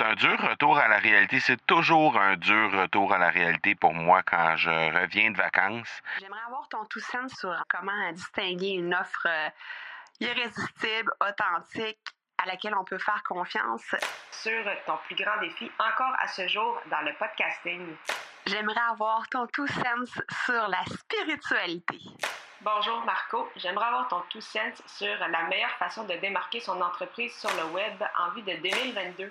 c'est un dur retour à la réalité. C'est toujours un dur retour à la réalité pour moi quand je reviens de vacances. J'aimerais avoir ton tout sens sur comment distinguer une offre euh, irrésistible, authentique, à laquelle on peut faire confiance. Sur ton plus grand défi encore à ce jour dans le podcasting. J'aimerais avoir ton tout sens sur la spiritualité. Bonjour Marco, j'aimerais avoir ton tout sens sur la meilleure façon de démarquer son entreprise sur le web en vue de 2022.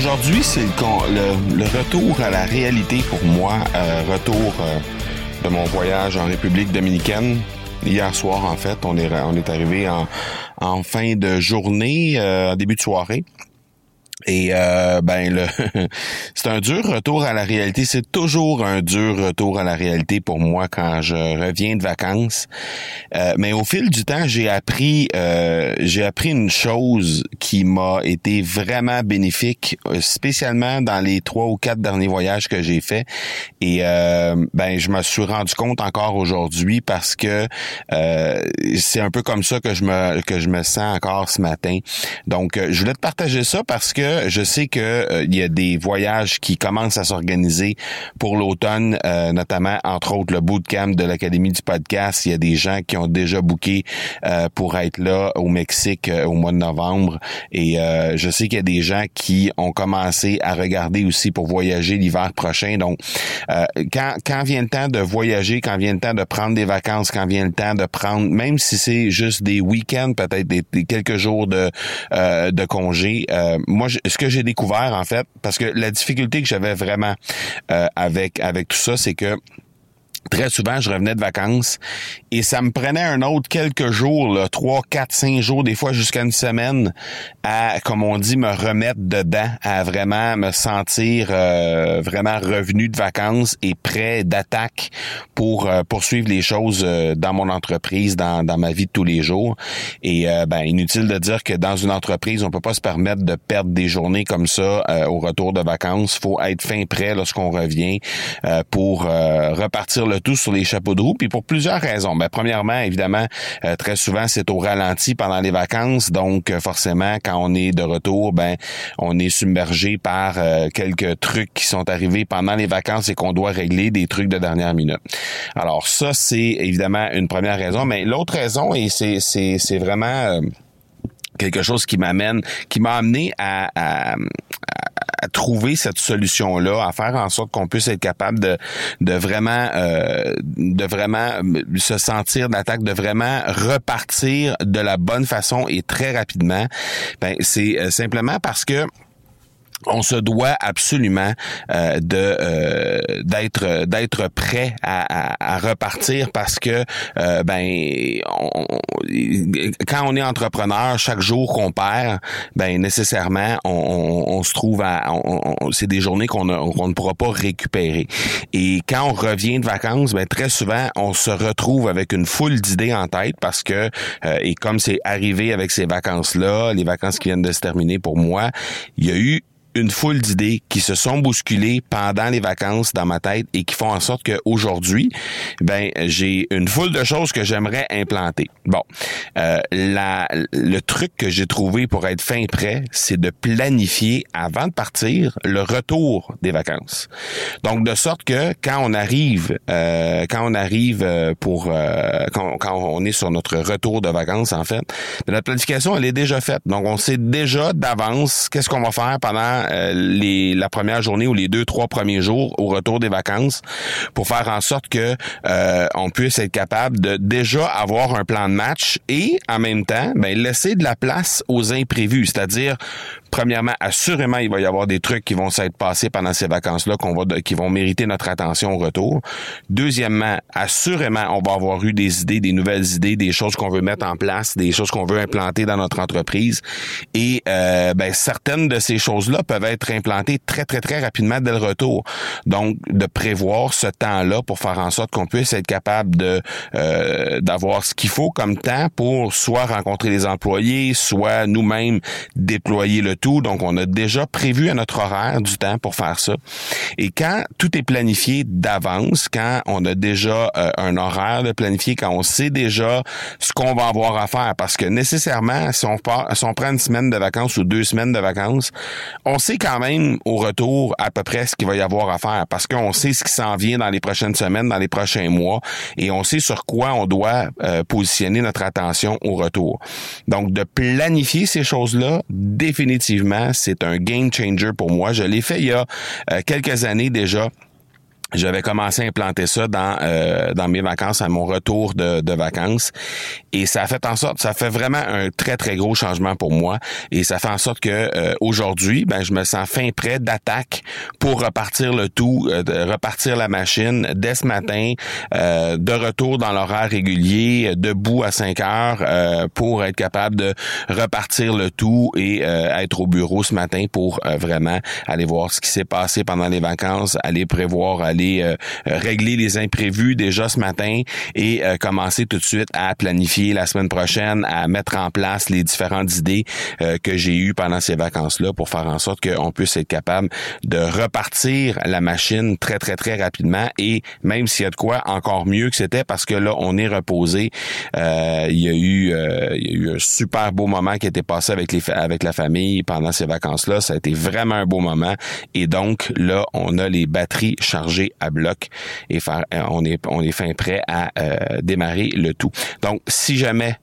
Aujourd'hui, c'est le, retour à la réalité pour moi, euh, retour euh, de mon voyage en République dominicaine. Hier soir, en fait, on est, on est arrivé en, en fin de journée, euh, début de soirée. Et euh, ben le c'est un dur retour à la réalité. C'est toujours un dur retour à la réalité pour moi quand je reviens de vacances. Euh, mais au fil du temps, j'ai appris euh, j'ai appris une chose qui m'a été vraiment bénéfique, spécialement dans les trois ou quatre derniers voyages que j'ai faits. Et ben je me suis rendu compte encore aujourd'hui parce que c'est un peu comme ça que je me que je me sens encore ce matin. Donc je voulais te partager ça parce que je sais que euh, il y a des voyages qui commencent à s'organiser pour l'automne, euh, notamment entre autres le bootcamp de l'Académie du podcast. Il y a des gens qui ont déjà booké euh, pour être là au Mexique au mois de novembre. Et je sais qu'il y a des gens qui ont commencé à regarder aussi pour voyager l'hiver prochain. Donc, quand, quand vient le temps de voyager, quand vient le temps de prendre des vacances, quand vient le temps de prendre, même si c'est juste des week-ends, peut-être des, quelques jours de, de congé, moi, je, ce que j'ai découvert en fait, parce que la difficulté que j'avais vraiment euh, avec avec tout ça, c'est que Très souvent, je revenais de vacances et ça me prenait un autre quelques jours, là, trois, quatre, cinq jours, des fois jusqu'à une semaine, à, comme on dit, me remettre dedans, à vraiment me sentir euh, vraiment revenu de vacances et prêt d'attaque pour euh, poursuivre les choses euh, dans mon entreprise, dans, dans ma vie de tous les jours. Et ben, inutile de dire que dans une entreprise, on peut pas se permettre de perdre des journées comme ça au retour de vacances. faut être fin prêt lorsqu'on revient pour repartir le sur les chapeaux de roue, puis pour plusieurs raisons. Ben, premièrement, évidemment, euh, très souvent, c'est au ralenti pendant les vacances, donc euh, forcément, quand on est de retour, ben, on est submergé par euh, quelques trucs qui sont arrivés pendant les vacances et qu'on doit régler, des trucs de dernière minute. Alors ça, c'est évidemment une première raison, mais l'autre raison, et c'est, c'est, c'est vraiment quelque chose qui m'amène, qui m'a amené à trouver cette solution-là, à faire en sorte qu'on puisse être capable de, de vraiment euh, de vraiment se sentir d'attaque, de vraiment repartir de la bonne façon et très rapidement, ben c'est euh, simplement parce que on se doit absolument euh, de euh, d'être d'être prêt à, à, repartir parce que euh, ben quand on est entrepreneur chaque jour qu'on perd ben nécessairement on, on, se trouve à c'est des journées qu'on ne pourra pas récupérer. Et quand on revient de vacances ben très souvent on se retrouve avec une foule d'idées en tête parce que et comme c'est arrivé avec ces vacances là les vacances qui viennent de se terminer pour moi il y a eu une foule d'idées qui se sont bousculées pendant les vacances dans ma tête et qui font en sorte qu'aujourd'hui, ben j'ai une foule de choses que j'aimerais implanter. Bon, euh, la, le truc que j'ai trouvé pour être fin prêt, c'est de planifier avant de partir le retour des vacances. Donc de sorte que quand on arrive, euh, quand on arrive euh, pour euh, quand, on est sur notre retour de vacances en fait, ben, notre planification elle est déjà faite. Donc on sait déjà d'avance qu'est-ce qu'on va faire pendant euh, les, la première journée ou les deux, trois premiers jours au retour des vacances pour faire en sorte que euh, on puisse être capable de déjà avoir un plan de match et en même temps, ben, laisser de la place aux imprévus, c'est-à-dire premièrement, assurément, il va y avoir des trucs qui vont s'être passés pendant ces vacances-là qu'on va, qui vont mériter notre attention au retour. Deuxièmement, assurément, on va avoir eu des idées, des nouvelles idées, des choses qu'on veut mettre en place, des choses qu'on veut implanter dans notre entreprise. Et euh, ben, certaines de ces choses-là peuvent être implantées très, très, très rapidement dès le retour. Donc, de prévoir ce temps-là pour faire en sorte qu'on puisse être capable de euh, d'avoir ce qu'il faut comme temps pour soit rencontrer les employés, soit nous-mêmes déployer le tout. Donc, on a déjà prévu à notre horaire du temps pour faire ça. Et quand tout est planifié d'avance, quand on a déjà euh, un horaire de planifié, quand on sait déjà ce qu'on va avoir à faire, parce que nécessairement, si on, part, si on prend une semaine de vacances ou deux semaines de vacances, on sait quand même au retour à peu près ce qu'il va y avoir à faire, parce qu'on sait ce qui s'en vient dans les prochaines semaines, dans les prochains mois, et on sait sur quoi on doit euh, positionner notre attention au retour. Donc, de planifier ces choses-là, définitivement, c'est un game changer pour moi. Je l'ai fait il y a euh, quelques années déjà j'avais commencé à implanter ça dans euh, dans mes vacances à mon retour de, de, vacances. Et ça a fait en sorte ça fait vraiment un très très gros changement pour moi. Et ça fait en sorte que euh, aujourd'hui ben je me sens fin prêt d'attaque pour repartir le tout euh, repartir la machine dès ce matin de retour dans l'horaire régulier debout à 5 heures pour être capable de repartir le tout et être au bureau ce matin pour vraiment aller voir ce qui s'est passé pendant les vacances aller prévoir aller euh, régler les imprévus déjà ce matin et euh, commencer tout de suite à planifier la semaine prochaine, à mettre en place les différentes idées euh, que j'ai eues pendant ces vacances-là pour faire en sorte qu'on puisse être capable de repartir la machine très, très, très rapidement et même s'il y a de quoi, encore mieux que c'était parce que là, on est reposé. il y a eu il y a eu un super beau moment qui a été passé avec les avec la famille pendant ces vacances-là. Ça a été vraiment un beau moment. Et donc, là, on a les batteries chargées à bloc et faire, euh, on est, on est fin prêt à euh, démarrer le tout. Donc, si jamais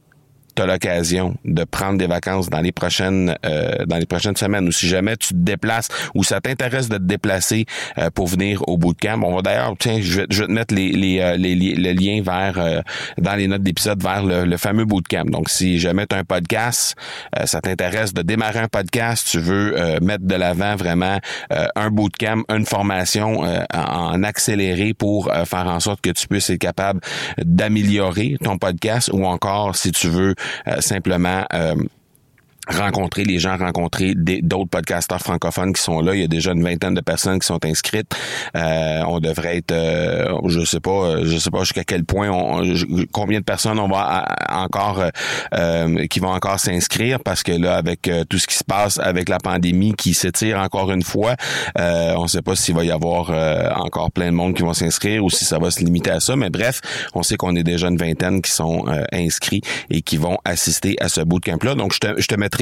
tu as l'occasion de prendre des vacances dans les prochaines euh, dans les prochaines semaines ou si jamais tu te déplaces ou ça t'intéresse de te déplacer euh, pour venir au bootcamp, on va d'ailleurs tiens, je vais, je vais te mettre les les, euh, les, les, le lien vers dans les notes d'épisode vers le, le, fameux bootcamp. Donc si jamais tu as un podcast, ça t'intéresse de démarrer un podcast, tu veux mettre de l'avant vraiment un bootcamp, une formation en accéléré pour faire en sorte que tu puisses être capable d'améliorer ton podcast ou encore si tu veux euh, simplement euh, rencontrer les gens, rencontrer d'autres podcasteurs francophones qui sont là. Il y a déjà une vingtaine de personnes qui sont inscrites. Euh, on devrait être, euh, je sais pas, je sais pas jusqu'à quel point, on, combien de personnes on va encore, euh, qui vont encore s'inscrire parce que là, avec euh, tout ce qui se passe avec la pandémie qui s'étire encore une fois, euh, on ne sait pas s'il va y avoir encore plein de monde qui vont s'inscrire ou si ça va se limiter à ça. Mais bref, on sait qu'on est déjà une vingtaine qui sont inscrits et qui vont assister à ce bootcamp-là. Donc, je te, je te mettrai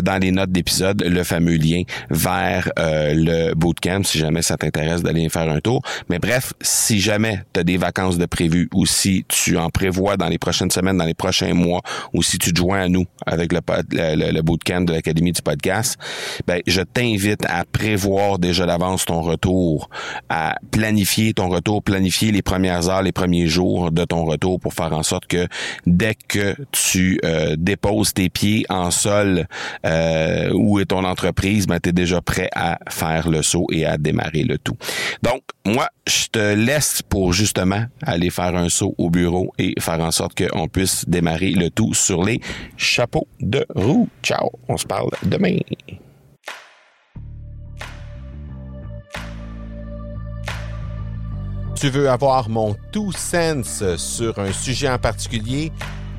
dans les notes d'épisode le fameux lien vers euh, le bootcamp si jamais ça t'intéresse d'aller faire un tour. Mais bref, si jamais tu as des vacances de prévues ou si tu en prévois dans les prochaines semaines, dans les prochains mois ou si tu te joins à nous avec le, le, bootcamp de l'Académie du podcast, ben, je t'invite à prévoir déjà d'avance ton retour, à planifier ton retour, planifier les premières heures, les premiers jours de ton retour pour faire en sorte que dès que tu euh, déposes tes pieds en sol euh, où est ton entreprise, ben, tu es déjà prêt à faire le saut et à démarrer le tout. Donc, moi, je te laisse pour justement aller faire un saut au bureau et faire en sorte qu'on puisse démarrer le tout sur les chapeaux de roue. Ciao, on se parle demain. Tu veux avoir mon tout sens sur un sujet en particulier?